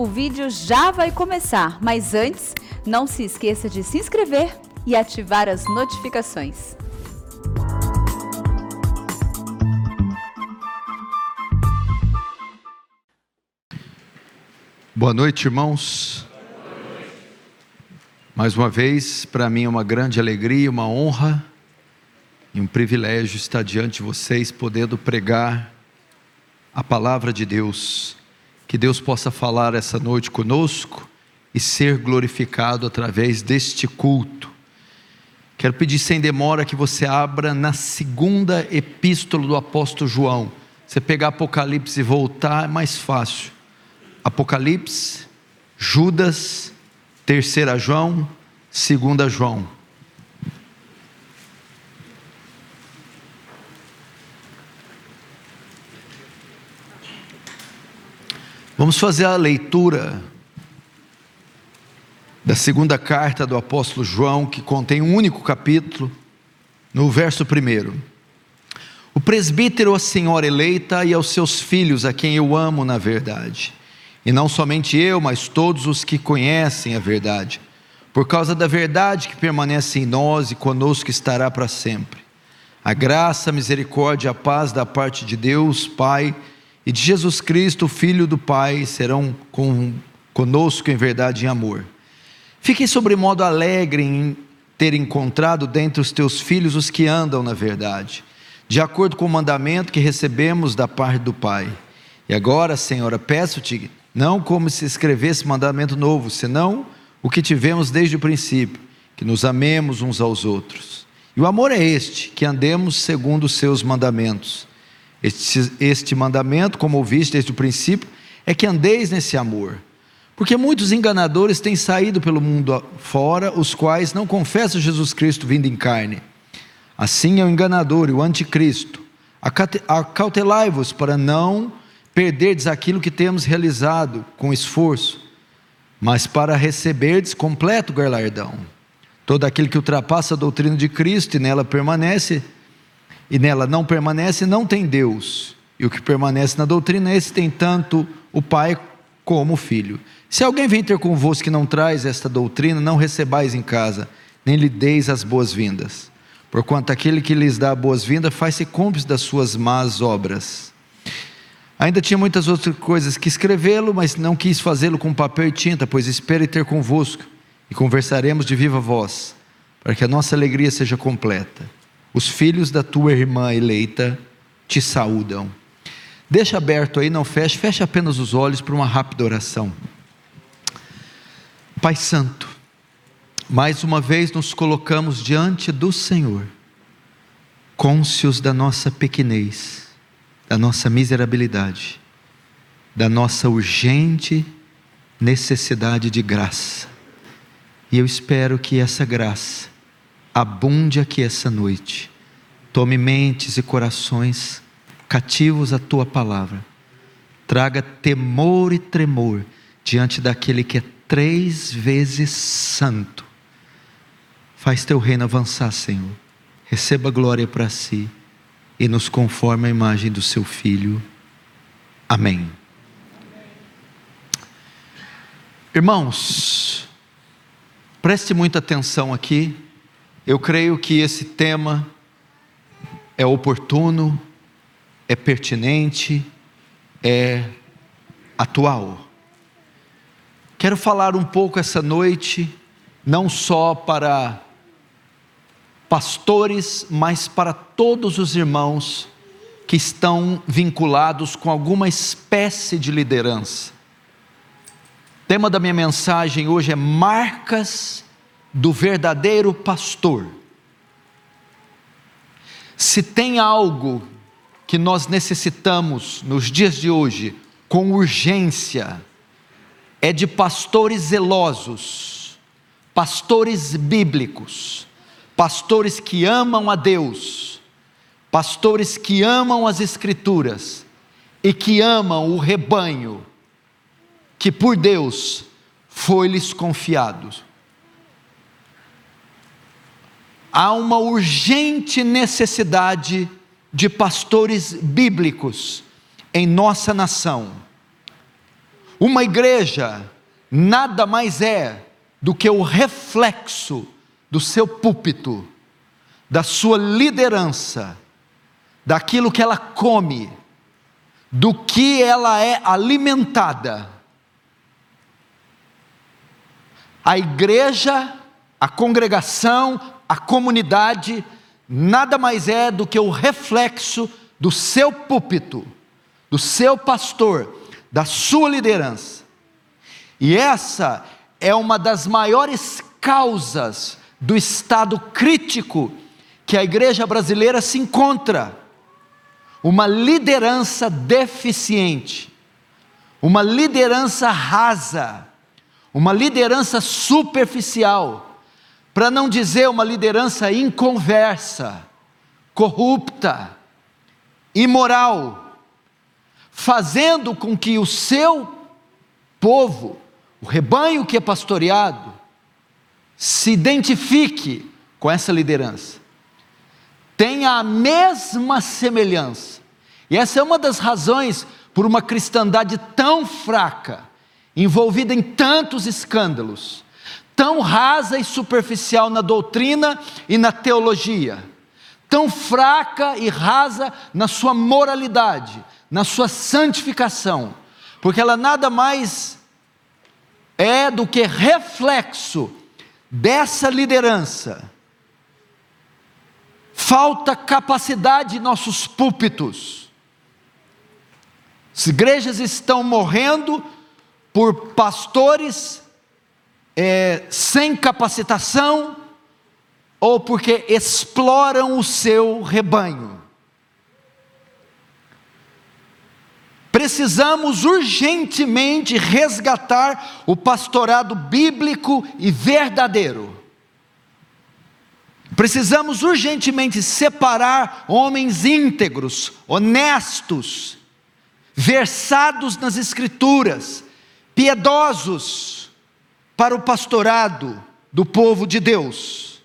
o vídeo já vai começar, mas antes, não se esqueça de se inscrever e ativar as notificações. Boa noite, irmãos. Mais uma vez, para mim é uma grande alegria, uma honra e um privilégio estar diante de vocês, podendo pregar a palavra de Deus. Que Deus possa falar essa noite conosco e ser glorificado através deste culto. Quero pedir sem demora que você abra na segunda epístola do apóstolo João. Você pegar Apocalipse e voltar é mais fácil. Apocalipse, Judas, terceira João, segunda João. Vamos fazer a leitura da segunda carta do apóstolo João, que contém um único capítulo, no verso primeiro. O presbítero, a senhora eleita e aos seus filhos, a quem eu amo na verdade, e não somente eu, mas todos os que conhecem a verdade, por causa da verdade que permanece em nós e conosco estará para sempre. A graça, a misericórdia a paz da parte de Deus, Pai, e de Jesus Cristo, Filho do Pai, serão com, conosco em verdade e em amor. Fiquem sobremodo alegre em ter encontrado dentre os teus filhos os que andam na verdade, de acordo com o mandamento que recebemos da parte do Pai. E agora, Senhora, peço-te, não como se escrevesse mandamento novo, senão o que tivemos desde o princípio, que nos amemos uns aos outros. E o amor é este, que andemos segundo os seus mandamentos. Este, este mandamento, como ouviste desde o princípio, é que andeis nesse amor. Porque muitos enganadores têm saído pelo mundo fora, os quais não confessam Jesus Cristo vindo em carne. Assim é o enganador e o anticristo. Acautelai-vos para não perderdes aquilo que temos realizado com esforço, mas para receberdes completo galardão. Todo aquele que ultrapassa a doutrina de Cristo e nela permanece, e nela não permanece, não tem Deus. E o que permanece na doutrina, esse tem tanto o Pai como o Filho. Se alguém vem ter convosco que não traz esta doutrina, não recebais em casa, nem lhe deis as boas-vindas. Porquanto aquele que lhes dá boas-vindas faz-se cúmplice das suas más obras. Ainda tinha muitas outras coisas que escrevê-lo, mas não quis fazê-lo com papel e tinta, pois espere ter convosco, e conversaremos de viva voz, para que a nossa alegria seja completa. Os filhos da tua irmã eleita te saúdam. Deixa aberto aí, não feche, feche apenas os olhos para uma rápida oração. Pai Santo, mais uma vez nos colocamos diante do Senhor, cônscios da nossa pequenez, da nossa miserabilidade, da nossa urgente necessidade de graça. E eu espero que essa graça abunde aqui essa noite. Tome mentes e corações cativos à tua palavra. Traga temor e tremor diante daquele que é três vezes santo. Faz teu reino avançar, Senhor. Receba glória para si e nos conforme a imagem do seu filho. Amém. Irmãos, preste muita atenção aqui eu creio que esse tema é oportuno, é pertinente, é atual. Quero falar um pouco essa noite, não só para pastores, mas para todos os irmãos que estão vinculados com alguma espécie de liderança. O tema da minha mensagem hoje é marcas do verdadeiro pastor. Se tem algo que nós necessitamos nos dias de hoje, com urgência, é de pastores zelosos, pastores bíblicos, pastores que amam a Deus, pastores que amam as Escrituras e que amam o rebanho que por Deus foi-lhes confiado há uma urgente necessidade de pastores bíblicos em nossa nação. Uma igreja nada mais é do que o reflexo do seu púlpito, da sua liderança, daquilo que ela come, do que ela é alimentada. A igreja, a congregação, a comunidade, nada mais é do que o reflexo do seu púlpito, do seu pastor, da sua liderança. E essa é uma das maiores causas do estado crítico que a igreja brasileira se encontra. Uma liderança deficiente, uma liderança rasa, uma liderança superficial, para não dizer uma liderança inconversa, corrupta, imoral, fazendo com que o seu povo, o rebanho que é pastoreado, se identifique com essa liderança, tenha a mesma semelhança. E essa é uma das razões por uma cristandade tão fraca, envolvida em tantos escândalos, tão rasa e superficial na doutrina e na teologia, tão fraca e rasa na sua moralidade, na sua santificação, porque ela nada mais é do que reflexo dessa liderança. Falta capacidade em nossos púlpitos. As igrejas estão morrendo por pastores é, sem capacitação, ou porque exploram o seu rebanho. Precisamos urgentemente resgatar o pastorado bíblico e verdadeiro. Precisamos urgentemente separar homens íntegros, honestos, versados nas Escrituras, piedosos, para o pastorado do povo de Deus.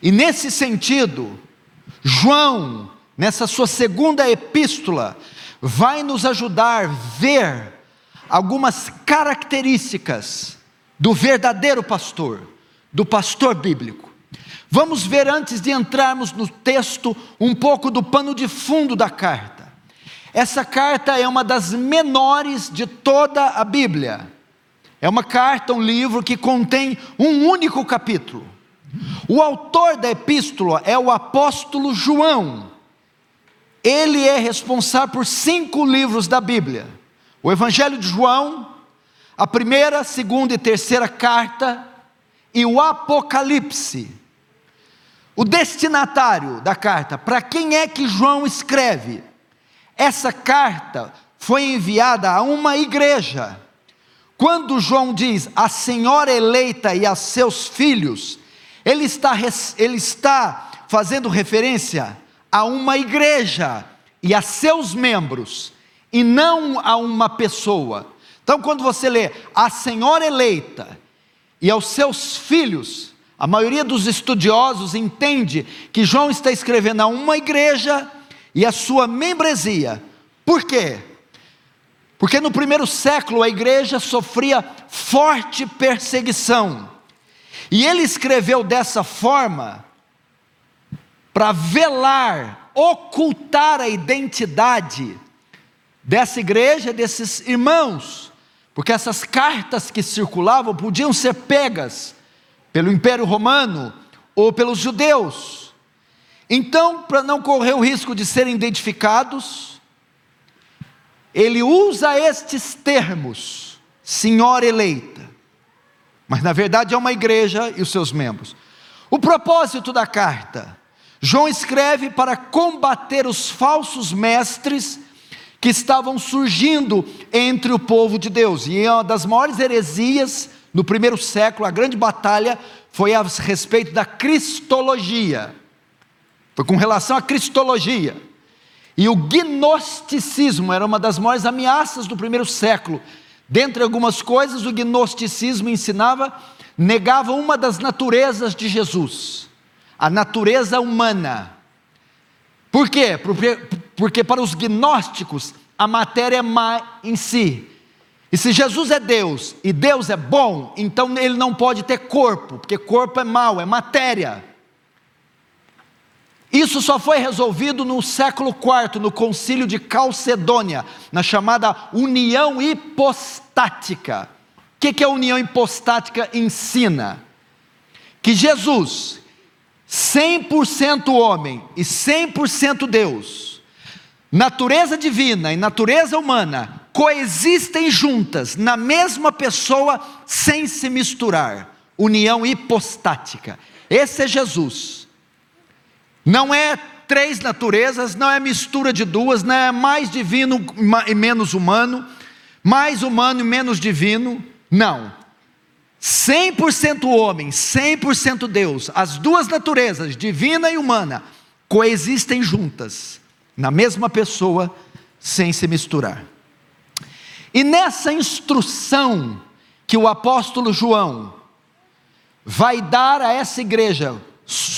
E nesse sentido, João, nessa sua segunda epístola, vai nos ajudar a ver algumas características do verdadeiro pastor, do pastor bíblico. Vamos ver antes de entrarmos no texto um pouco do pano de fundo da carta. Essa carta é uma das menores de toda a Bíblia. É uma carta, um livro que contém um único capítulo. O autor da epístola é o apóstolo João. Ele é responsável por cinco livros da Bíblia: o Evangelho de João, a primeira, segunda e terceira carta e o Apocalipse. O destinatário da carta, para quem é que João escreve? Essa carta foi enviada a uma igreja. Quando João diz a senhora eleita e a seus filhos, ele está, ele está fazendo referência a uma igreja e a seus membros, e não a uma pessoa. Então, quando você lê a senhora eleita e aos seus filhos, a maioria dos estudiosos entende que João está escrevendo a uma igreja e a sua membresia. Por quê? Porque no primeiro século a igreja sofria forte perseguição. E ele escreveu dessa forma para velar, ocultar a identidade dessa igreja, desses irmãos, porque essas cartas que circulavam podiam ser pegas pelo Império Romano ou pelos judeus. Então, para não correr o risco de serem identificados, ele usa estes termos, senhora eleita, mas na verdade é uma igreja e os seus membros. O propósito da carta: João escreve para combater os falsos mestres que estavam surgindo entre o povo de Deus. E uma das maiores heresias no primeiro século, a grande batalha foi a respeito da cristologia. Foi com relação à cristologia. E o gnosticismo era uma das maiores ameaças do primeiro século, Dentre algumas coisas, o gnosticismo ensinava, negava uma das naturezas de Jesus, a natureza humana. Por quê? Porque, porque para os gnósticos a matéria é má em si. E se Jesus é Deus e Deus é bom, então ele não pode ter corpo, porque corpo é mal, é matéria. Isso só foi resolvido no século IV, no concílio de Calcedônia, na chamada união hipostática. O que, que a união hipostática ensina? Que Jesus, 100% homem e 100% Deus, natureza divina e natureza humana, coexistem juntas na mesma pessoa sem se misturar. União hipostática. Esse é Jesus. Não é três naturezas, não é mistura de duas, não é mais divino e menos humano, mais humano e menos divino. Não. 100% homem, 100% Deus, as duas naturezas, divina e humana, coexistem juntas, na mesma pessoa, sem se misturar. E nessa instrução que o apóstolo João vai dar a essa igreja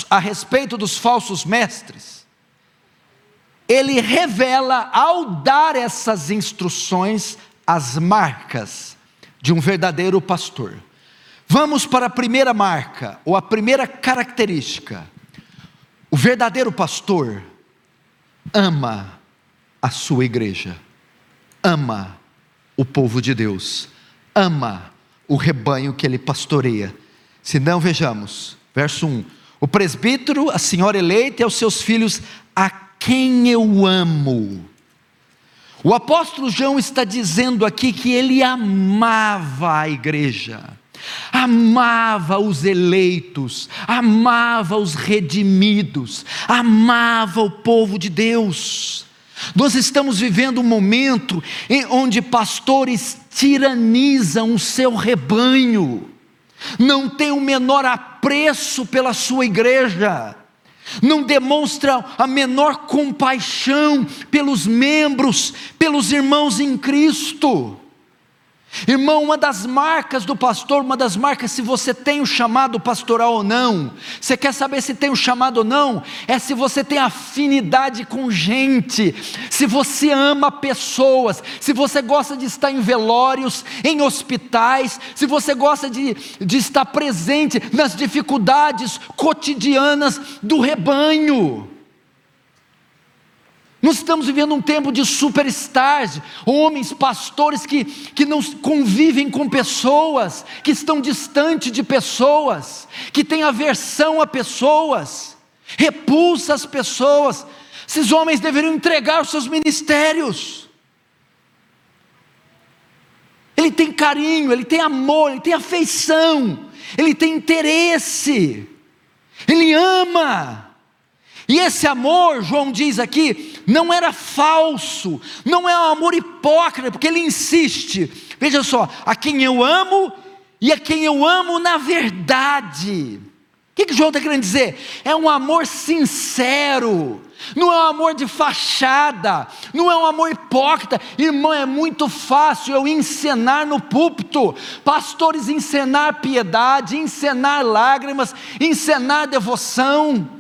a respeito dos falsos mestres, ele revela, ao dar essas instruções, as marcas de um verdadeiro pastor. Vamos para a primeira marca, ou a primeira característica. O verdadeiro pastor ama a sua igreja, ama o povo de Deus, ama o rebanho que ele pastoreia. Se não, vejamos, verso 1: O presbítero, a senhora eleita e aos seus filhos, a quem eu amo. O apóstolo João está dizendo aqui que ele amava a igreja, amava os eleitos, amava os redimidos, amava o povo de Deus. Nós estamos vivendo um momento em onde pastores tiranizam o seu rebanho, não tem o menor apreço pela sua igreja, não demonstram a menor compaixão pelos membros, pelos irmãos em Cristo. Irmão, uma das marcas do pastor, uma das marcas se você tem o chamado pastoral ou não, você quer saber se tem o chamado ou não, é se você tem afinidade com gente, se você ama pessoas, se você gosta de estar em velórios, em hospitais, se você gosta de, de estar presente nas dificuldades cotidianas do rebanho. Nós estamos vivendo um tempo de superstars, homens, pastores que, que não convivem com pessoas, que estão distante de pessoas, que têm aversão a pessoas, repulsa as pessoas. Esses homens deveriam entregar os seus ministérios. Ele tem carinho, ele tem amor, ele tem afeição, ele tem interesse, ele ama. E esse amor, João diz aqui, não era falso, não é um amor hipócrita, porque ele insiste. Veja só, a quem eu amo e a quem eu amo na verdade. O que, que João está querendo dizer? É um amor sincero, não é um amor de fachada, não é um amor hipócrita. Irmão, é muito fácil eu encenar no púlpito, pastores encenar piedade, encenar lágrimas, encenar devoção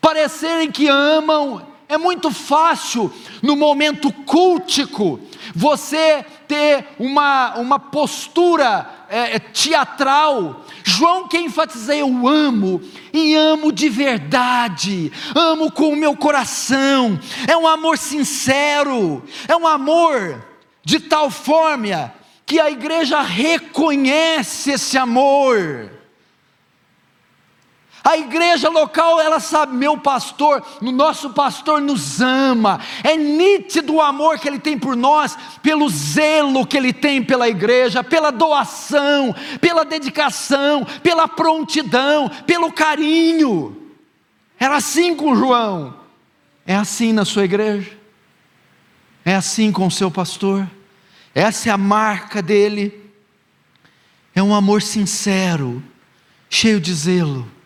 parecerem que amam. É muito fácil, no momento cultico, você ter uma, uma postura é, é, teatral. João quer enfatizar: eu amo, e amo de verdade, amo com o meu coração. É um amor sincero, é um amor de tal forma que a igreja reconhece esse amor. A igreja local, ela sabe, meu pastor, o nosso pastor nos ama. É nítido o amor que ele tem por nós, pelo zelo que ele tem pela igreja, pela doação, pela dedicação, pela prontidão, pelo carinho. Era assim com João. É assim na sua igreja? É assim com o seu pastor? Essa é a marca dele. É um amor sincero, cheio de zelo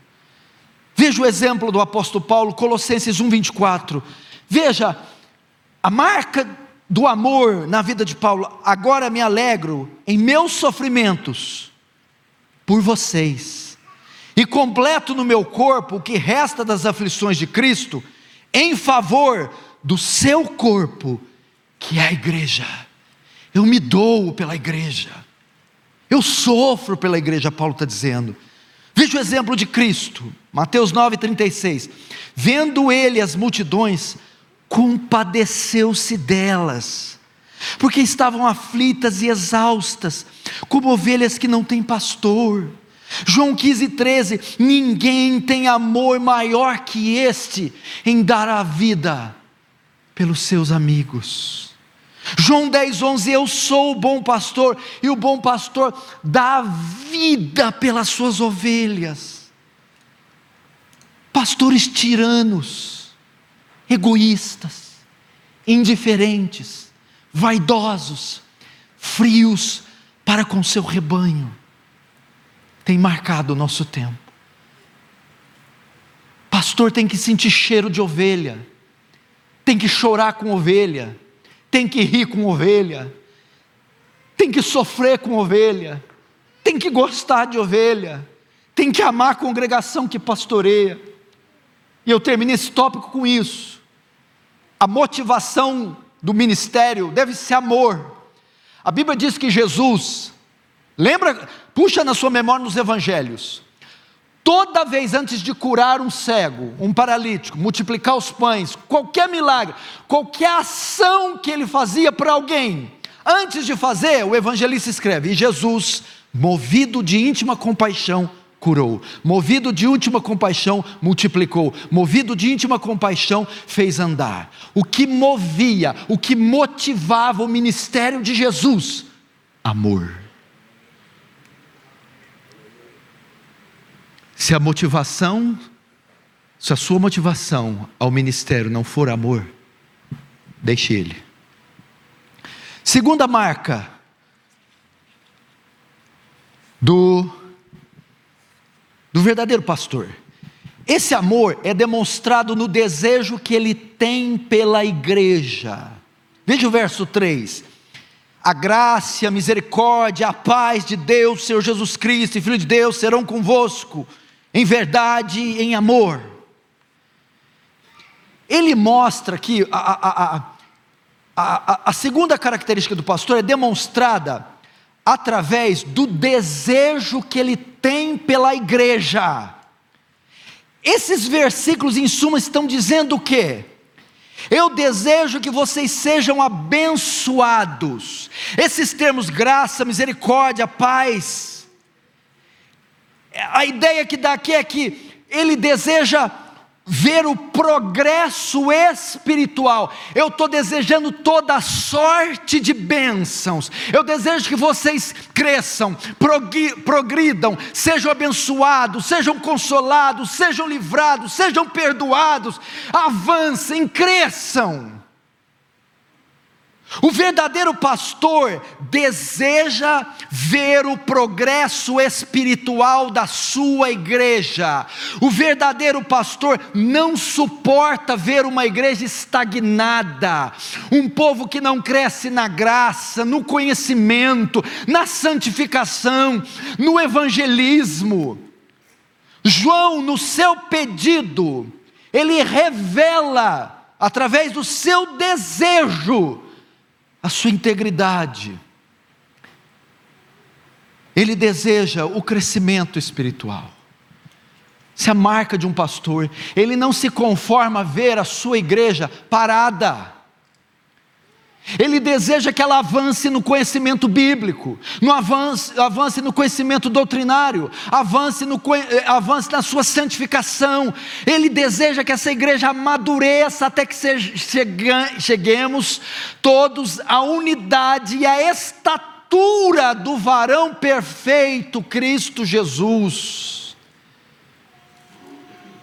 Veja o exemplo do apóstolo Paulo, Colossenses 1:24. Veja a marca do amor na vida de Paulo. Agora me alegro em meus sofrimentos por vocês e completo no meu corpo o que resta das aflições de Cristo em favor do seu corpo, que é a igreja. Eu me dou pela igreja. Eu sofro pela igreja, Paulo está dizendo. Veja o exemplo de Cristo, Mateus 9,36. Vendo ele as multidões, compadeceu-se delas, porque estavam aflitas e exaustas, como ovelhas que não têm pastor. João 15, 13: Ninguém tem amor maior que este em dar a vida pelos seus amigos. João 10, 11: Eu sou o bom pastor, e o bom pastor dá vida pelas suas ovelhas. Pastores tiranos, egoístas, indiferentes, vaidosos, frios para com seu rebanho tem marcado o nosso tempo. Pastor tem que sentir cheiro de ovelha, tem que chorar com ovelha, tem que rir com ovelha, tem que sofrer com ovelha, tem que gostar de ovelha, tem que amar a congregação que pastoreia. E eu termino esse tópico com isso. A motivação do ministério deve ser amor. A Bíblia diz que Jesus, lembra, Puxa na sua memória nos evangelhos. Toda vez antes de curar um cego, um paralítico, multiplicar os pães, qualquer milagre, qualquer ação que ele fazia para alguém, antes de fazer, o evangelista escreve: E Jesus, movido de íntima compaixão, curou. Movido de íntima compaixão, multiplicou. Movido de íntima compaixão, fez andar. O que movia, o que motivava o ministério de Jesus? Amor. Se a motivação, se a sua motivação ao ministério não for amor, deixe ele. Segunda marca do do verdadeiro pastor. Esse amor é demonstrado no desejo que ele tem pela igreja. Veja o verso 3. A graça, a misericórdia, a paz de Deus, Senhor Jesus Cristo, Filho de Deus, serão convosco em verdade em amor. Ele mostra que a, a, a, a, a segunda característica do pastor é demonstrada através do desejo que ele tem pela igreja. Esses versículos, em suma, estão dizendo o quê? Eu desejo que vocês sejam abençoados. Esses termos, graça, misericórdia, paz, a ideia que dá aqui é que ele deseja ver o progresso espiritual. Eu estou desejando toda sorte de bênçãos. Eu desejo que vocês cresçam, progridam, sejam abençoados, sejam consolados, sejam livrados, sejam perdoados, avancem, cresçam. O verdadeiro pastor deseja ver o progresso espiritual da sua igreja. O verdadeiro pastor não suporta ver uma igreja estagnada, um povo que não cresce na graça, no conhecimento, na santificação, no evangelismo. João, no seu pedido, ele revela, através do seu desejo, a sua integridade. Ele deseja o crescimento espiritual. Essa é a marca de um pastor. Ele não se conforma a ver a sua igreja parada. Ele deseja que ela avance no conhecimento bíblico, no avance, avance no conhecimento doutrinário, avance, no, eh, avance na sua santificação. Ele deseja que essa igreja amadureça até que cheguemos todos à unidade e à estatura do varão perfeito, Cristo Jesus.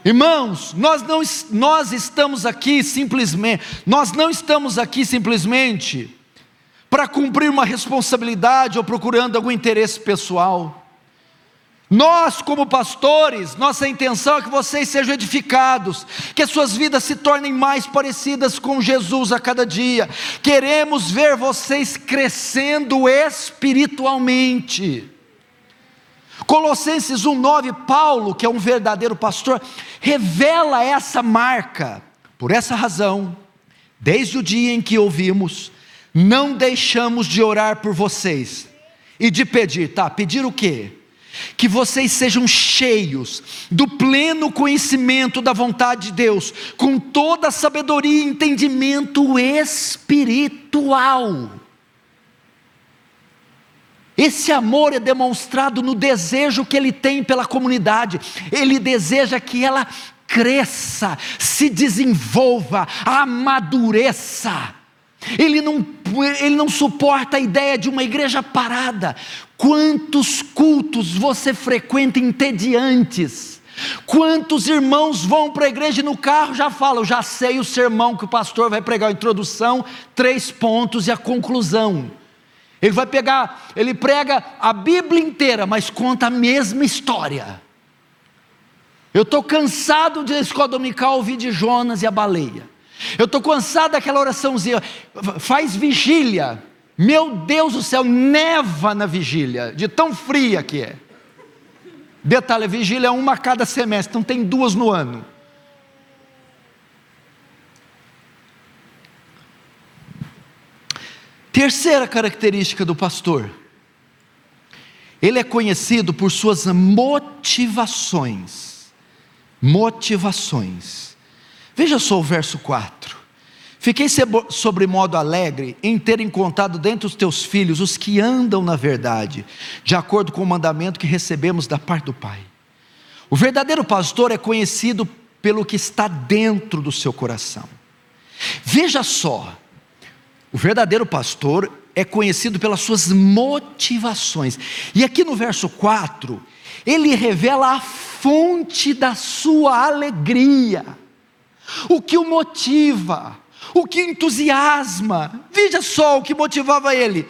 Irmãos, nós não nós estamos aqui simplesmente, nós não estamos aqui simplesmente para cumprir uma responsabilidade ou procurando algum interesse pessoal. Nós, como pastores, nossa intenção é que vocês sejam edificados, que as suas vidas se tornem mais parecidas com Jesus a cada dia. Queremos ver vocês crescendo espiritualmente. Colossenses 1,9, Paulo, que é um verdadeiro pastor, revela essa marca. Por essa razão, desde o dia em que ouvimos, não deixamos de orar por vocês e de pedir, tá? Pedir o quê? Que vocês sejam cheios do pleno conhecimento da vontade de Deus, com toda a sabedoria e entendimento espiritual. Esse amor é demonstrado no desejo que ele tem pela comunidade, ele deseja que ela cresça, se desenvolva, amadureça. Ele não, ele não suporta a ideia de uma igreja parada. Quantos cultos você frequenta entediantes? Quantos irmãos vão para a igreja e no carro já falam, já sei o sermão que o pastor vai pregar, a introdução, três pontos e a conclusão. Ele vai pegar, ele prega a Bíblia inteira, mas conta a mesma história. Eu estou cansado de escola dominical ouvir de Jonas e a baleia. Eu estou cansado daquela oraçãozinha. Faz vigília. Meu Deus do céu, neva na vigília, de tão fria que é. Detalhe: vigília é uma a cada semestre, então tem duas no ano. Terceira característica do pastor: ele é conhecido por suas motivações motivações. Veja só o verso 4. Fiquei sobre modo alegre em ter encontrado dentre os teus filhos os que andam na verdade, de acordo com o mandamento que recebemos da parte do Pai. O verdadeiro pastor é conhecido pelo que está dentro do seu coração. Veja só, o verdadeiro pastor é conhecido pelas suas motivações. E aqui no verso 4, ele revela a fonte da sua alegria, o que o motiva, o que entusiasma. Veja só o que motivava ele: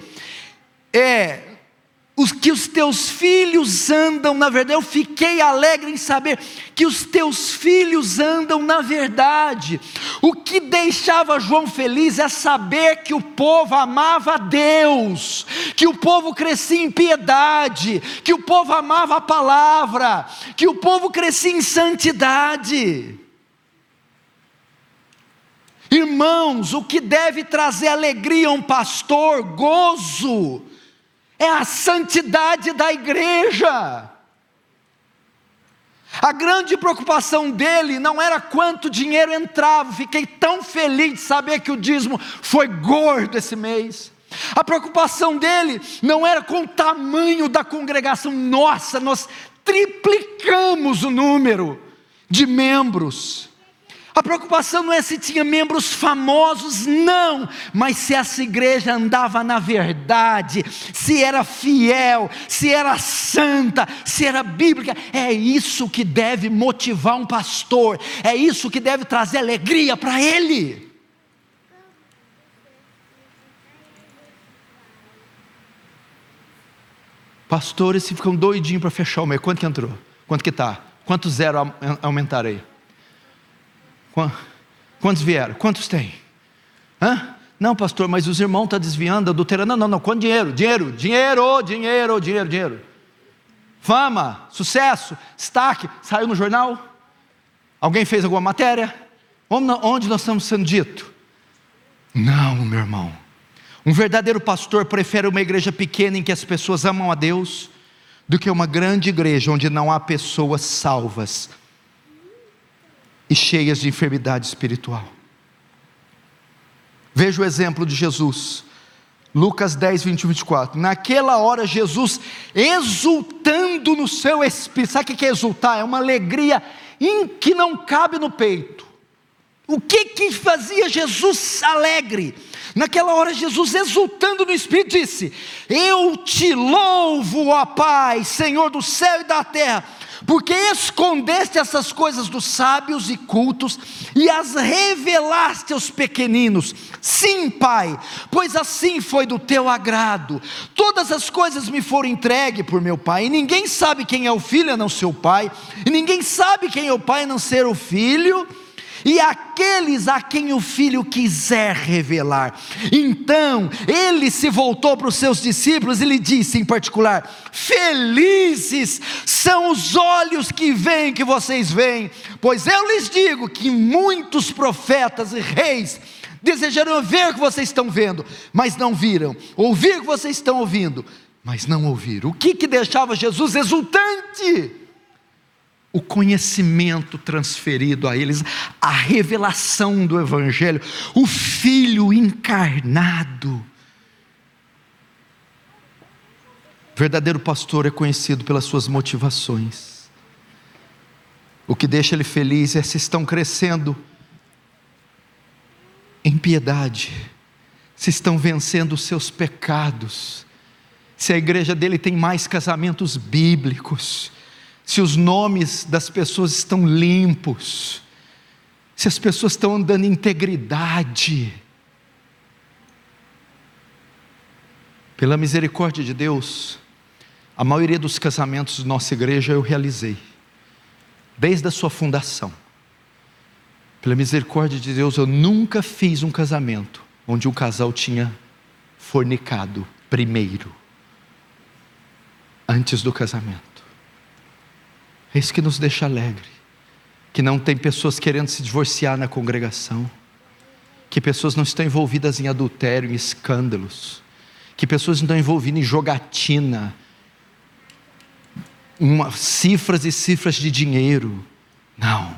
é os que os teus filhos andam na verdade. Eu fiquei alegre em saber que os teus filhos andam na verdade. O que deixava João feliz é saber que o povo amava Deus, que o povo crescia em piedade, que o povo amava a palavra, que o povo crescia em santidade. Irmãos, o que deve trazer alegria a um pastor, gozo, é a santidade da igreja. A grande preocupação dele não era quanto dinheiro entrava, fiquei tão feliz de saber que o dízimo foi gordo esse mês. A preocupação dele não era com o tamanho da congregação, nossa, nós triplicamos o número de membros. A preocupação não é se tinha membros famosos, não, mas se essa igreja andava na verdade, se era fiel, se era santa, se era bíblica. É isso que deve motivar um pastor, é isso que deve trazer alegria para ele. Pastores se ficam doidinhos para fechar o mês. Quanto que entrou? Quanto que está? Quanto zero aumentarei? Quantos vieram? Quantos tem? Hã? Não, pastor, mas os irmãos estão tá desviando, adulterando. Não, não, não. Quanto dinheiro? Dinheiro, dinheiro, dinheiro, dinheiro, dinheiro. Fama, sucesso, destaque. Saiu no jornal? Alguém fez alguma matéria? Onde nós estamos sendo dito? Não, meu irmão. Um verdadeiro pastor prefere uma igreja pequena em que as pessoas amam a Deus do que uma grande igreja onde não há pessoas salvas e cheias de enfermidade espiritual. Veja o exemplo de Jesus. Lucas 10, 21, 24. Naquela hora, Jesus, exultando no seu espírito, sabe o que é exultar? É uma alegria que não cabe no peito. O que que fazia Jesus alegre? Naquela hora, Jesus, exultando no Espírito, disse: Eu te louvo, ó Pai, Senhor do céu e da terra porque escondeste essas coisas dos sábios e cultos e as revelaste aos pequeninos. Sim, Pai, pois assim foi do teu agrado. Todas as coisas me foram entregue por meu Pai, e ninguém sabe quem é o filho a não ser o Pai, e ninguém sabe quem é o Pai a não ser o filho e aqueles a quem o filho quiser revelar. Então ele se voltou para os seus discípulos e lhe disse em particular: Felizes são os olhos que veem que vocês veem, pois eu lhes digo que muitos profetas e reis Desejaram ver o que vocês estão vendo, mas não viram. Ouvir o que vocês estão ouvindo, mas não ouviram. O que, que deixava Jesus exultante? O conhecimento transferido a eles, a revelação do Evangelho, o Filho encarnado. O verdadeiro pastor é conhecido pelas suas motivações. O que deixa ele feliz é se estão crescendo em piedade, se estão vencendo os seus pecados, se a igreja dele tem mais casamentos bíblicos, se os nomes das pessoas estão limpos, se as pessoas estão andando em integridade. Pela misericórdia de Deus, a maioria dos casamentos da nossa igreja eu realizei, desde a sua fundação. Pela misericórdia de Deus, eu nunca fiz um casamento onde um casal tinha fornicado primeiro, antes do casamento. É isso que nos deixa alegre. Que não tem pessoas querendo se divorciar na congregação, que pessoas não estão envolvidas em adultério, em escândalos, que pessoas não estão envolvidas em jogatina, uma, cifras e cifras de dinheiro. Não,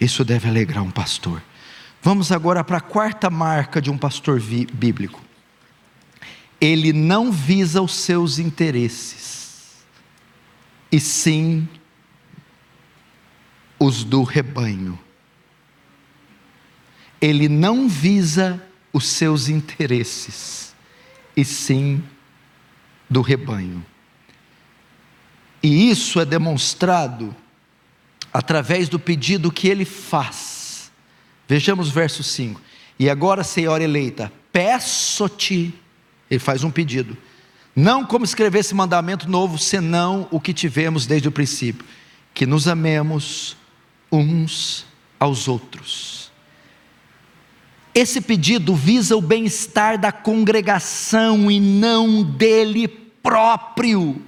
isso deve alegrar um pastor. Vamos agora para a quarta marca de um pastor bíblico. Ele não visa os seus interesses, e sim os do rebanho. Ele não visa os seus interesses, e sim do rebanho. E isso é demonstrado através do pedido que ele faz. Vejamos o verso 5. E agora, Senhora eleita, peço-te, ele faz um pedido, não como escrever esse mandamento novo, senão o que tivemos desde o princípio, que nos amemos uns aos outros. Esse pedido visa o bem-estar da congregação e não dele próprio.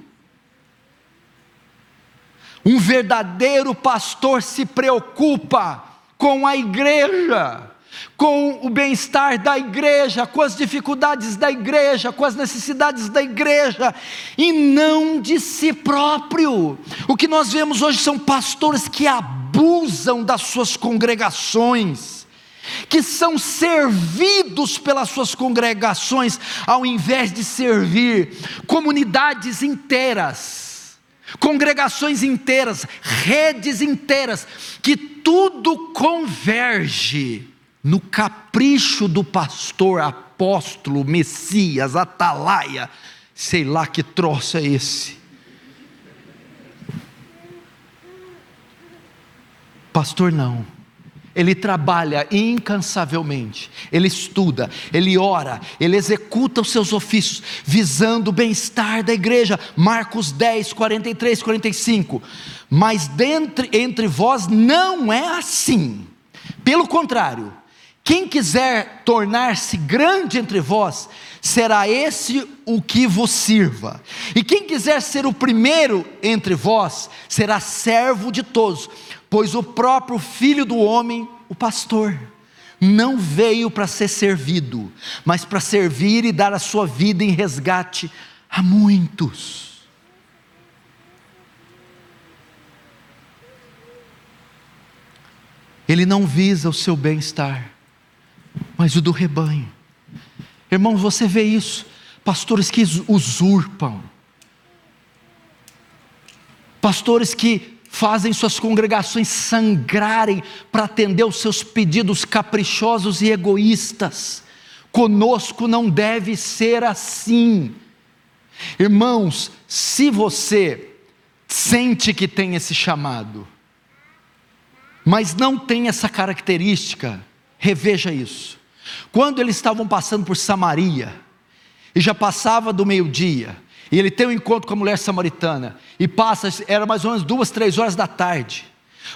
Um verdadeiro pastor se preocupa com a igreja, com o bem-estar da igreja, com as dificuldades da igreja, com as necessidades da igreja, e não de si próprio. O que nós vemos hoje são pastores que abusam das suas congregações, que são servidos pelas suas congregações, ao invés de servir comunidades inteiras congregações inteiras, redes inteiras, que tudo converge no capricho do pastor, apóstolo, Messias, atalaia, sei lá que troço é esse. Pastor, não ele trabalha incansavelmente, ele estuda, ele ora, ele executa os seus ofícios, visando o bem-estar da igreja. Marcos 10, 43, 45. Mas dentre, entre vós não é assim. Pelo contrário, quem quiser tornar-se grande entre vós, será esse o que vos sirva. E quem quiser ser o primeiro entre vós, será servo de todos pois o próprio filho do homem, o pastor, não veio para ser servido, mas para servir e dar a sua vida em resgate a muitos. Ele não visa o seu bem-estar, mas o do rebanho. Irmãos, você vê isso, pastores que usurpam, pastores que fazem suas congregações sangrarem para atender os seus pedidos caprichosos e egoístas. Conosco não deve ser assim. Irmãos, se você sente que tem esse chamado, mas não tem essa característica, reveja isso. Quando eles estavam passando por Samaria, e já passava do meio-dia, e ele tem um encontro com a mulher samaritana. E passa, era mais ou menos duas, três horas da tarde.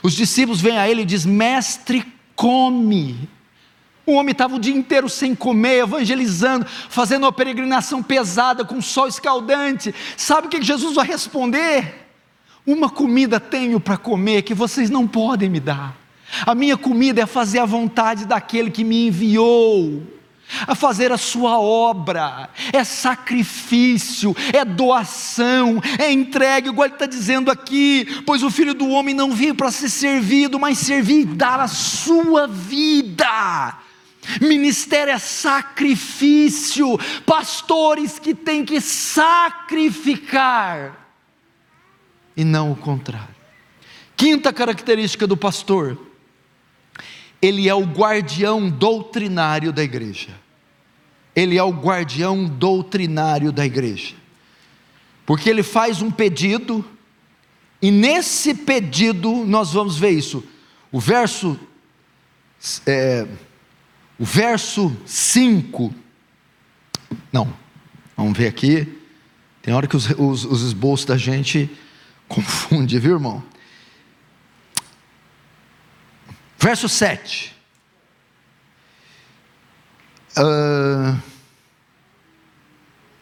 Os discípulos vêm a ele e dizem: Mestre, come. O homem estava o dia inteiro sem comer, evangelizando, fazendo uma peregrinação pesada, com sol escaldante. Sabe o que Jesus vai responder? Uma comida tenho para comer que vocês não podem me dar. A minha comida é fazer a vontade daquele que me enviou, a fazer a sua obra, é sacrifício, é doação, é entrega, igual ele está dizendo aqui, pois o filho do homem não veio para ser servido, mas servir e dar a sua vida. Ministério é sacrifício, pastores que têm que sacrificar, e não o contrário. Quinta característica do pastor, ele é o guardião doutrinário da igreja. Ele é o guardião doutrinário da igreja. Porque ele faz um pedido, e nesse pedido nós vamos ver isso. O verso é, o verso 5. Não, vamos ver aqui. Tem hora que os, os, os esboços da gente confundem, viu, irmão? Verso 7. Uh,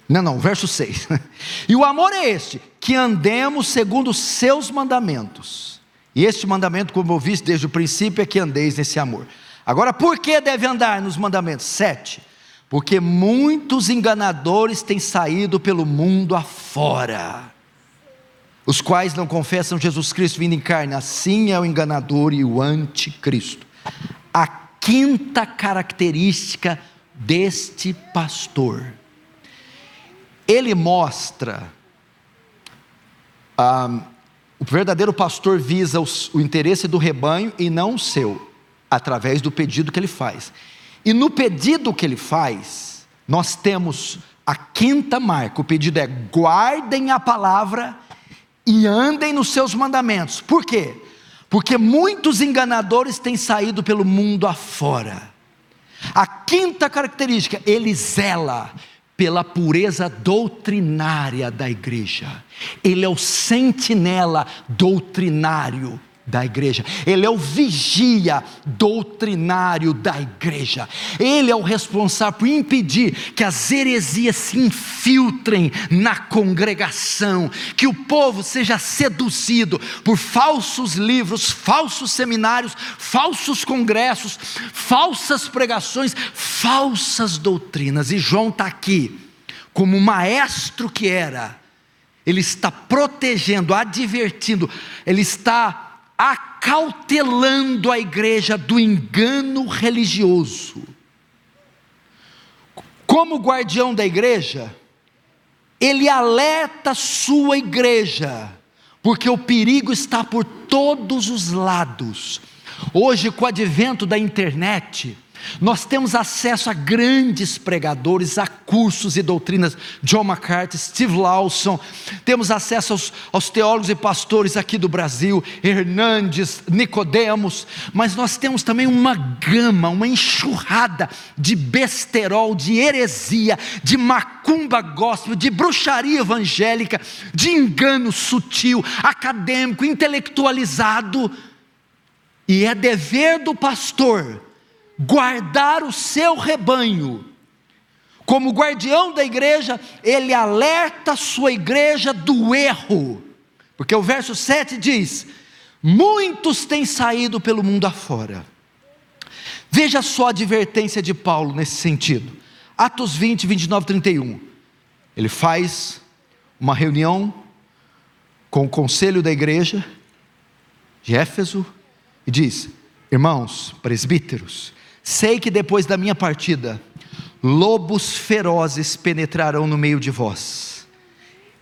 não, não, verso 6. e o amor é este: que andemos segundo os seus mandamentos. E este mandamento, como eu vi desde o princípio, é que andeis nesse amor. Agora, por que deve andar nos mandamentos? Sete. Porque muitos enganadores têm saído pelo mundo afora, os quais não confessam Jesus Cristo vindo em carne. Assim é o enganador e o anticristo. A quinta característica deste pastor, ele mostra. Ah, o verdadeiro pastor visa o interesse do rebanho e não o seu através do pedido que ele faz. E no pedido que ele faz, nós temos a quinta marca: o pedido é guardem a palavra e andem nos seus mandamentos. Por quê? Porque muitos enganadores têm saído pelo mundo afora. A quinta característica, ele zela pela pureza doutrinária da igreja. Ele é o sentinela doutrinário da igreja, ele é o vigia doutrinário da igreja, ele é o responsável por impedir que as heresias se infiltrem na congregação, que o povo seja seduzido por falsos livros, falsos seminários, falsos congressos, falsas pregações, falsas doutrinas. E João está aqui, como maestro que era, ele está protegendo, advertindo, ele está acautelando a igreja do engano religioso. Como guardião da igreja, ele alerta sua igreja, porque o perigo está por todos os lados. Hoje, com o advento da internet, nós temos acesso a grandes pregadores, a cursos e doutrinas, John MacArthur, Steve Lawson, temos acesso aos, aos teólogos e pastores aqui do Brasil, Hernandes, Nicodemos, mas nós temos também uma gama, uma enxurrada de besterol, de heresia, de macumba gospel, de bruxaria evangélica, de engano sutil, acadêmico, intelectualizado, e é dever do pastor guardar o seu rebanho. Como guardião da igreja, ele alerta a sua igreja do erro. Porque o verso 7 diz: Muitos têm saído pelo mundo afora. Veja só a advertência de Paulo nesse sentido. Atos 20, 29, 31. Ele faz uma reunião com o conselho da igreja de Éfeso e diz: Irmãos, presbíteros, Sei que depois da minha partida, lobos ferozes penetrarão no meio de vós,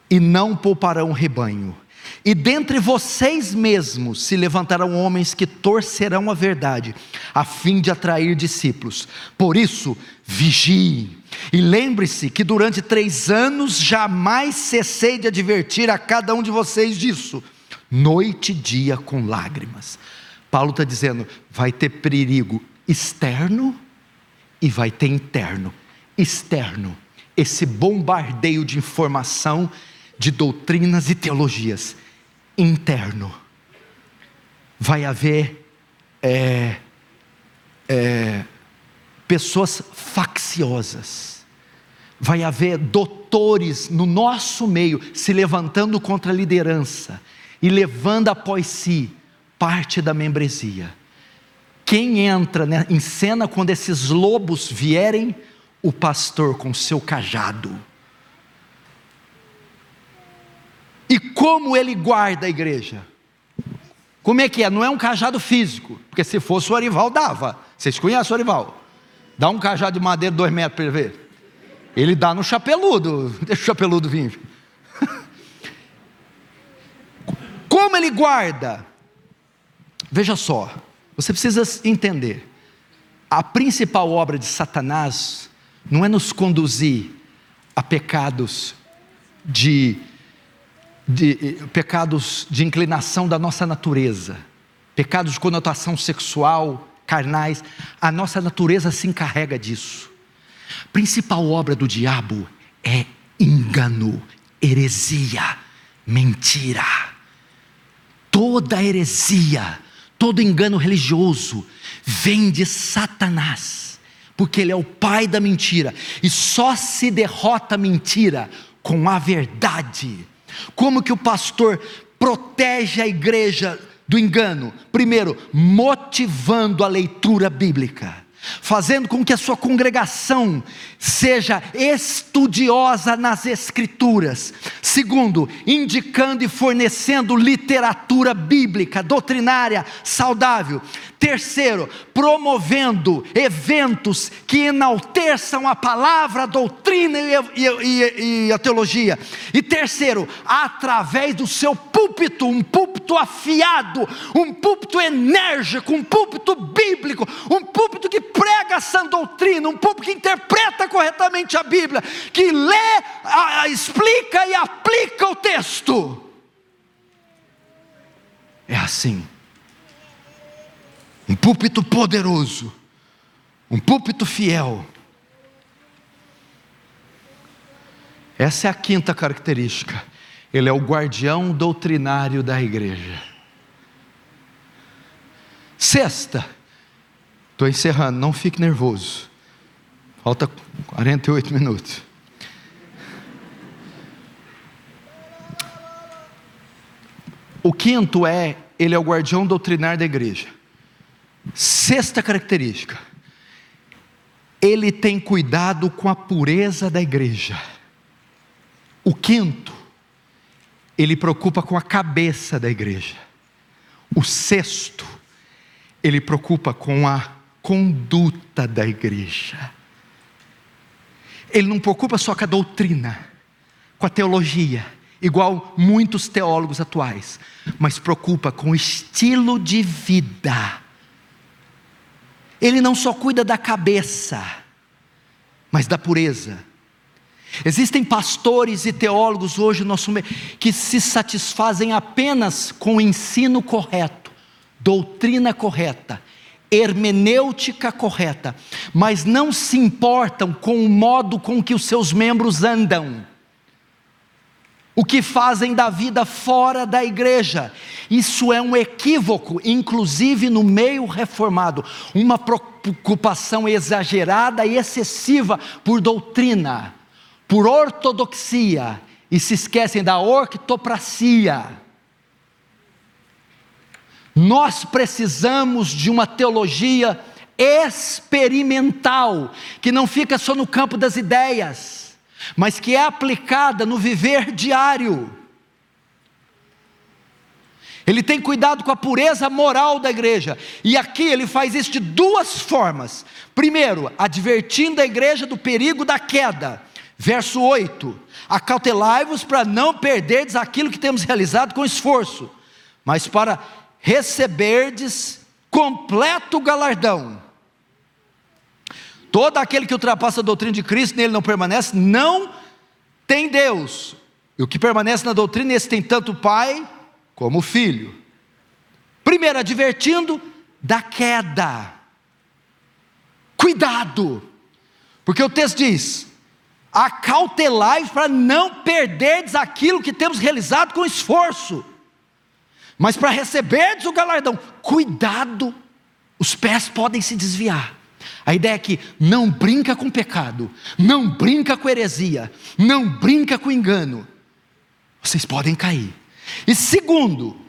e não pouparão rebanho. E dentre vocês mesmos se levantarão homens que torcerão a verdade, a fim de atrair discípulos. Por isso, vigiem. E lembre-se que durante três anos jamais cessei de advertir a cada um de vocês disso, noite e dia com lágrimas. Paulo está dizendo: vai ter perigo externo e vai ter interno. Externo, esse bombardeio de informação, de doutrinas e teologias. Interno, vai haver é, é, pessoas facciosas, vai haver doutores no nosso meio se levantando contra a liderança e levando após si parte da membresia quem entra né, em cena quando esses lobos vierem? O pastor com seu cajado. E como ele guarda a igreja? Como é que é? Não é um cajado físico, porque se fosse o Orival dava. Vocês conhecem o Orival? Dá um cajado de madeira de dois metros para ele ver. Ele dá no chapeludo, deixa o chapeludo vir. Como ele guarda? Veja só, você precisa entender. A principal obra de Satanás não é nos conduzir a pecados de, de pecados de inclinação da nossa natureza, pecados de conotação sexual, carnais. A nossa natureza se encarrega disso. A principal obra do diabo é engano, heresia, mentira. Toda heresia, todo engano religioso vem de Satanás, porque ele é o pai da mentira e só se derrota a mentira com a verdade. Como que o pastor protege a igreja do engano? Primeiro, motivando a leitura bíblica fazendo com que a sua congregação seja estudiosa nas Escrituras. Segundo, indicando e fornecendo literatura bíblica, doutrinária, saudável. Terceiro, promovendo eventos que enalteçam a palavra, a doutrina e, e, e, a teologia. E terceiro, através do seu púlpito, um púlpito afiado, um púlpito enérgico, um púlpito bíblico, um púlpito que prega essa doutrina, um púlpito que interpreta corretamente a Bíblia, que lê, a, explica e aplica o texto. É assim um púlpito poderoso, um púlpito fiel. Essa é a quinta característica. Ele é o guardião doutrinário da igreja. Sexta, estou encerrando, não fique nervoso. Falta 48 minutos. O quinto é, ele é o guardião doutrinário da igreja. Sexta característica, ele tem cuidado com a pureza da igreja. O quinto, ele preocupa com a cabeça da igreja. O sexto, ele preocupa com a conduta da igreja. Ele não preocupa só com a doutrina, com a teologia, igual muitos teólogos atuais, mas preocupa com o estilo de vida ele não só cuida da cabeça, mas da pureza. Existem pastores e teólogos hoje no nosso meio que se satisfazem apenas com o ensino correto, doutrina correta, hermenêutica correta, mas não se importam com o modo com que os seus membros andam o que fazem da vida fora da igreja. Isso é um equívoco, inclusive no meio reformado, uma preocupação exagerada e excessiva por doutrina, por ortodoxia, e se esquecem da ortopracia. Nós precisamos de uma teologia experimental, que não fica só no campo das ideias mas que é aplicada no viver diário. Ele tem cuidado com a pureza moral da igreja, e aqui ele faz isso de duas formas. Primeiro, advertindo a igreja do perigo da queda. Verso 8: Acautelai-vos para não perderdes aquilo que temos realizado com esforço, mas para receberdes completo galardão. Todo aquele que ultrapassa a doutrina de Cristo, nele não permanece, não tem Deus. E o que permanece na doutrina, esse tem tanto o Pai como o Filho. Primeiro, advertindo da queda. Cuidado, porque o texto diz: acautelai para não perderdes aquilo que temos realizado com esforço, mas para receberdes o galardão. Cuidado, os pés podem se desviar. A ideia é que não brinca com pecado, não brinca com heresia, não brinca com engano. Vocês podem cair. E segundo,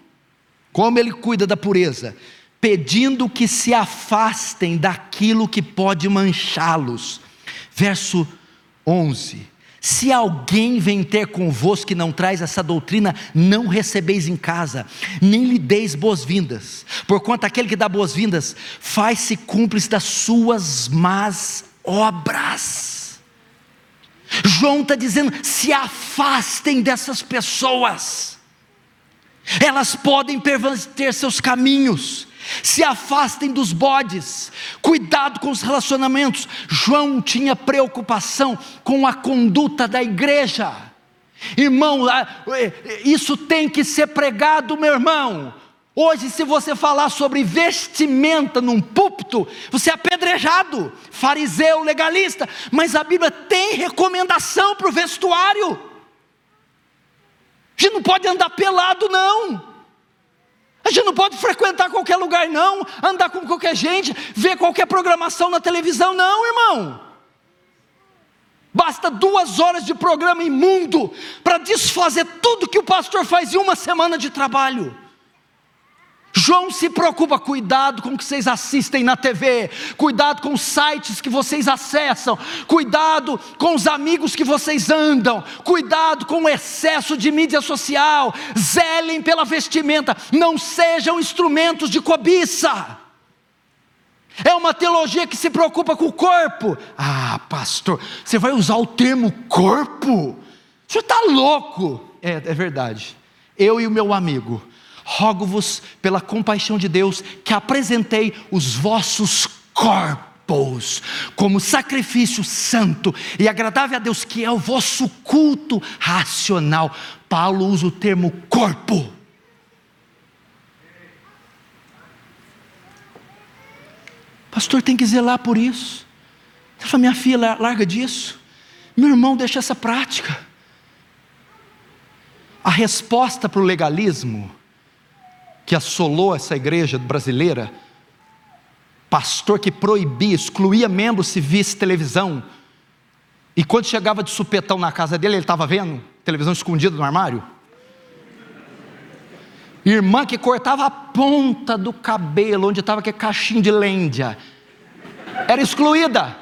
como ele cuida da pureza, pedindo que se afastem daquilo que pode manchá-los. Verso 11. Se alguém vem ter convosco que não traz essa doutrina, não recebeis em casa, nem lhe deis boas-vindas, porquanto aquele que dá boas-vindas faz-se cúmplice das suas más obras. João está dizendo: se afastem dessas pessoas, elas podem perverter seus caminhos, se afastem dos bodes, cuidado com os relacionamentos. João tinha preocupação com a conduta da igreja. Irmão, isso tem que ser pregado, meu irmão. Hoje, se você falar sobre vestimenta num púlpito, você é apedrejado, fariseu, legalista, mas a Bíblia tem recomendação para o vestuário. A gente não pode andar pelado, não. A gente não pode frequentar qualquer lugar, não, andar com qualquer gente, ver qualquer programação na televisão, não, irmão. Basta duas horas de programa imundo para desfazer tudo que o pastor faz em uma semana de trabalho. João se preocupa, cuidado com o que vocês assistem na TV, cuidado com os sites que vocês acessam, cuidado com os amigos que vocês andam, cuidado com o excesso de mídia social, zelem pela vestimenta, não sejam instrumentos de cobiça. É uma teologia que se preocupa com o corpo. Ah, pastor, você vai usar o termo corpo? O senhor está louco. É, é verdade. Eu e o meu amigo rogo-vos pela compaixão de Deus que apresentei os vossos corpos como sacrifício santo e agradável a Deus, que é o vosso culto racional. Paulo usa o termo corpo. Pastor tem que zelar por isso. Ele fala, minha filha, larga disso. Meu irmão, deixa essa prática. A resposta para o legalismo que assolou essa igreja brasileira, pastor que proibia, excluía membros se visse televisão, e quando chegava de supetão na casa dele, ele estava vendo televisão escondida no armário. Irmã que cortava a ponta do cabelo, onde estava aquele cachinho de lêndia, era excluída.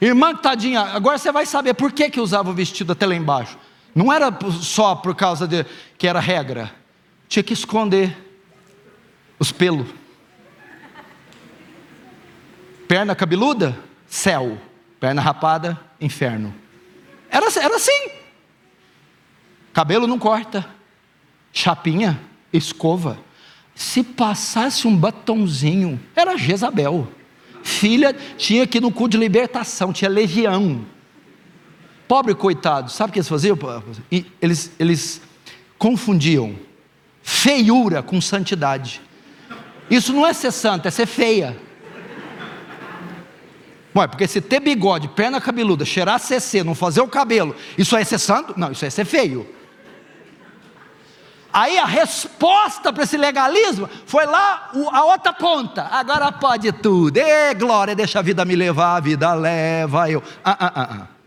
Irmã tadinha, agora você vai saber por que, que usava o vestido até lá embaixo. Não era só por causa de que era regra tinha que esconder os pelos. Perna cabeluda, céu. Perna rapada, inferno. Era, era assim. Cabelo não corta. Chapinha, escova. Se passasse um batonzinho, era Jezabel. Filha tinha que ir no cu de libertação, tinha legião. Pobre coitado, sabe o que eles faziam? Eles, eles confundiam feiura com santidade. Isso não é ser santa, é ser feia. Ué, porque se ter bigode, perna cabeluda, cheirar CC, não fazer o cabelo, isso é ser santo? Não, isso é ser feio. Aí a resposta para esse legalismo foi lá a outra ponta. Agora pode tudo. Ê, glória, deixa a vida me levar, a vida leva eu. Ah, ah, ah, ah.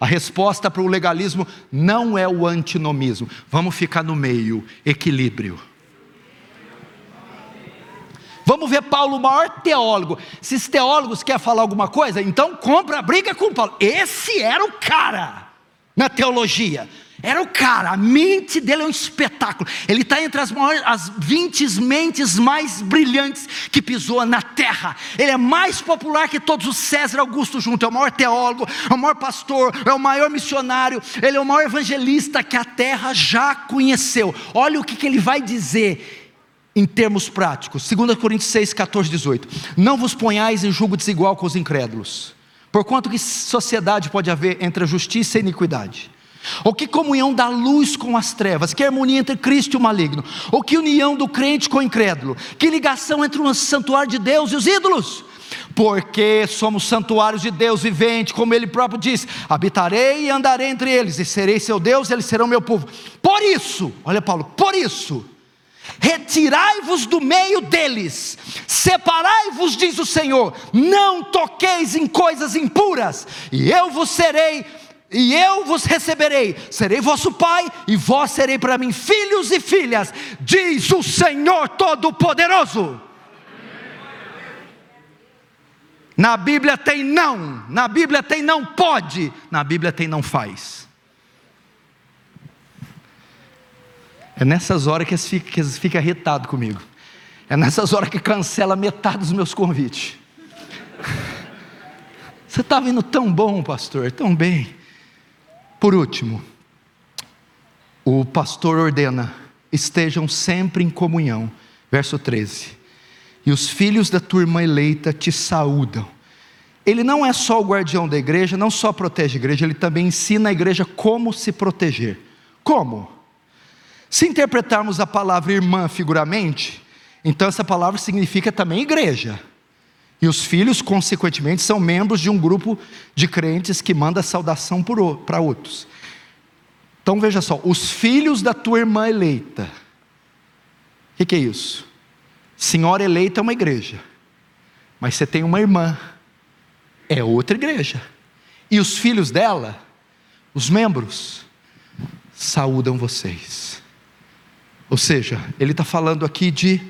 A resposta para o legalismo não é o antinomismo. Vamos ficar no meio, equilíbrio. Vamos ver Paulo, o maior teólogo. Se os teólogos querem falar alguma coisa, então compra briga com Paulo. Esse era o cara na teologia. Era o cara, a mente dele é um espetáculo. Ele está entre as, maiores, as 20 mentes mais brilhantes que pisou na terra. Ele é mais popular que todos os César Augusto juntos. É o maior teólogo, é o maior pastor, é o maior missionário, ele é o maior evangelista que a terra já conheceu. Olha o que, que ele vai dizer em termos práticos. 2 Coríntios 6, 14, 18. Não vos ponhais em julgo desigual com os incrédulos. Porquanto que sociedade pode haver entre a justiça e a iniquidade? Ou que comunhão da luz com as trevas? Que harmonia entre Cristo e o maligno? Ou que união do crente com o incrédulo? Que ligação entre o santuário de Deus e os ídolos? Porque somos santuários de Deus vivente, como Ele próprio diz: habitarei e andarei entre eles, e serei seu Deus, e eles serão meu povo. Por isso, olha Paulo, por isso, retirai-vos do meio deles, separai-vos, diz o Senhor, não toqueis em coisas impuras, e eu vos serei e eu vos receberei, serei vosso pai, e vós serei para mim filhos e filhas, diz o Senhor Todo-Poderoso. Na Bíblia tem não, na Bíblia tem não pode, na Bíblia tem não faz. É nessas horas que eles ficam, ficam irritados comigo. É nessas horas que cancela metade dos meus convites. Você estava tá indo tão bom, pastor, tão bem. Por último, o pastor ordena: estejam sempre em comunhão. Verso 13 e os filhos da tua irmã eleita te saúdam. Ele não é só o guardião da igreja, não só protege a igreja, ele também ensina a igreja como se proteger. Como? Se interpretarmos a palavra irmã figuramente, então essa palavra significa também igreja. E os filhos, consequentemente, são membros de um grupo de crentes que manda saudação para outros. Então veja só, os filhos da tua irmã eleita. O que, que é isso? Senhora eleita é uma igreja, mas você tem uma irmã, é outra igreja. E os filhos dela, os membros, saúdam vocês. Ou seja, ele está falando aqui de.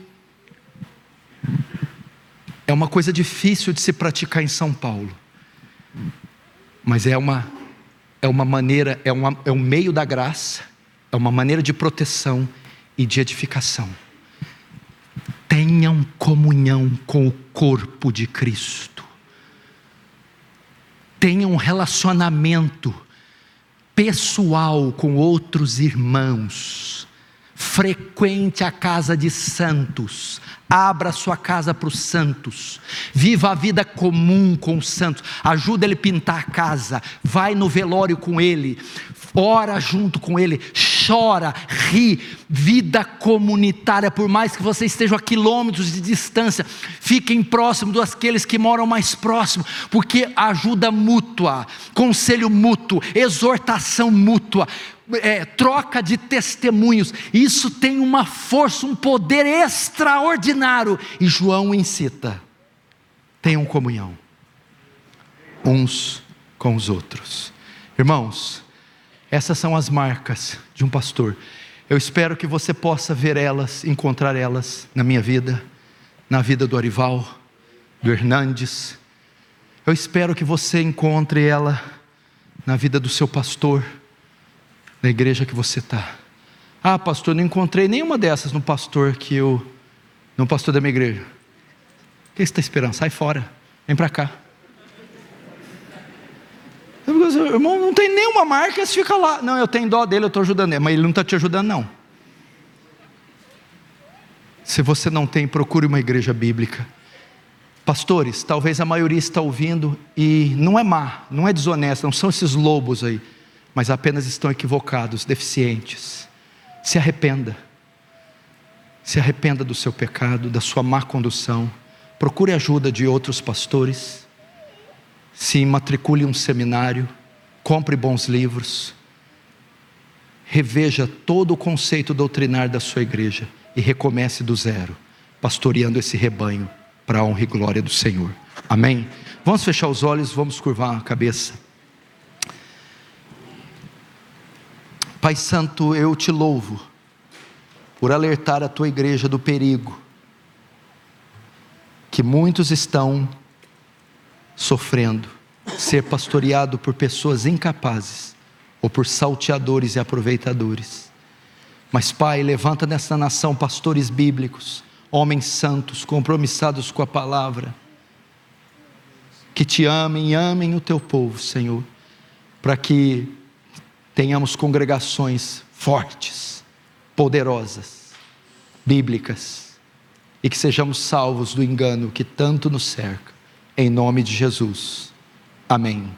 É uma coisa difícil de se praticar em São Paulo, mas é uma, é uma maneira, é, uma, é um meio da graça, é uma maneira de proteção e de edificação. Tenham comunhão com o corpo de Cristo, tenham um relacionamento pessoal com outros irmãos, frequente a casa de santos, abra sua casa para os santos, viva a vida comum com os santos, ajuda ele a pintar a casa, vai no velório com ele, ora junto com ele, chora, ri, vida comunitária, por mais que você esteja a quilômetros de distância, fiquem próximos daqueles que moram mais próximo, porque ajuda mútua, conselho mútuo, exortação mútua, é, troca de testemunhos, isso tem uma força, um poder extraordinário, e João incita: tenham comunhão uns com os outros, irmãos. Essas são as marcas de um pastor. Eu espero que você possa ver elas, encontrar elas na minha vida, na vida do Arival, do Hernandes. Eu espero que você encontre ela na vida do seu pastor, na igreja que você está. Ah, pastor, não encontrei nenhuma dessas no pastor que eu, no pastor da minha igreja. O que você está esperando? Sai fora, vem para cá. Irmão, não tem nenhuma marca, você fica lá. Não, eu tenho dó dele, eu estou ajudando ele. Mas ele não está te ajudando, não. Se você não tem, procure uma igreja bíblica. Pastores, talvez a maioria está ouvindo e não é má, não é desonesta, não são esses lobos aí, mas apenas estão equivocados, deficientes. Se arrependa. Se arrependa do seu pecado, da sua má condução. Procure ajuda de outros pastores se matricule em um seminário, compre bons livros, reveja todo o conceito doutrinário da sua igreja e recomece do zero, pastoreando esse rebanho para a honra e glória do Senhor. Amém? Vamos fechar os olhos, vamos curvar a cabeça. Pai Santo, eu te louvo por alertar a tua igreja do perigo que muitos estão sofrendo, ser pastoreado por pessoas incapazes ou por salteadores e aproveitadores. Mas, Pai, levanta nessa nação pastores bíblicos, homens santos, compromissados com a palavra, que te amem e amem o teu povo, Senhor, para que tenhamos congregações fortes, poderosas, bíblicas, e que sejamos salvos do engano que tanto nos cerca em nome de Jesus. Amém.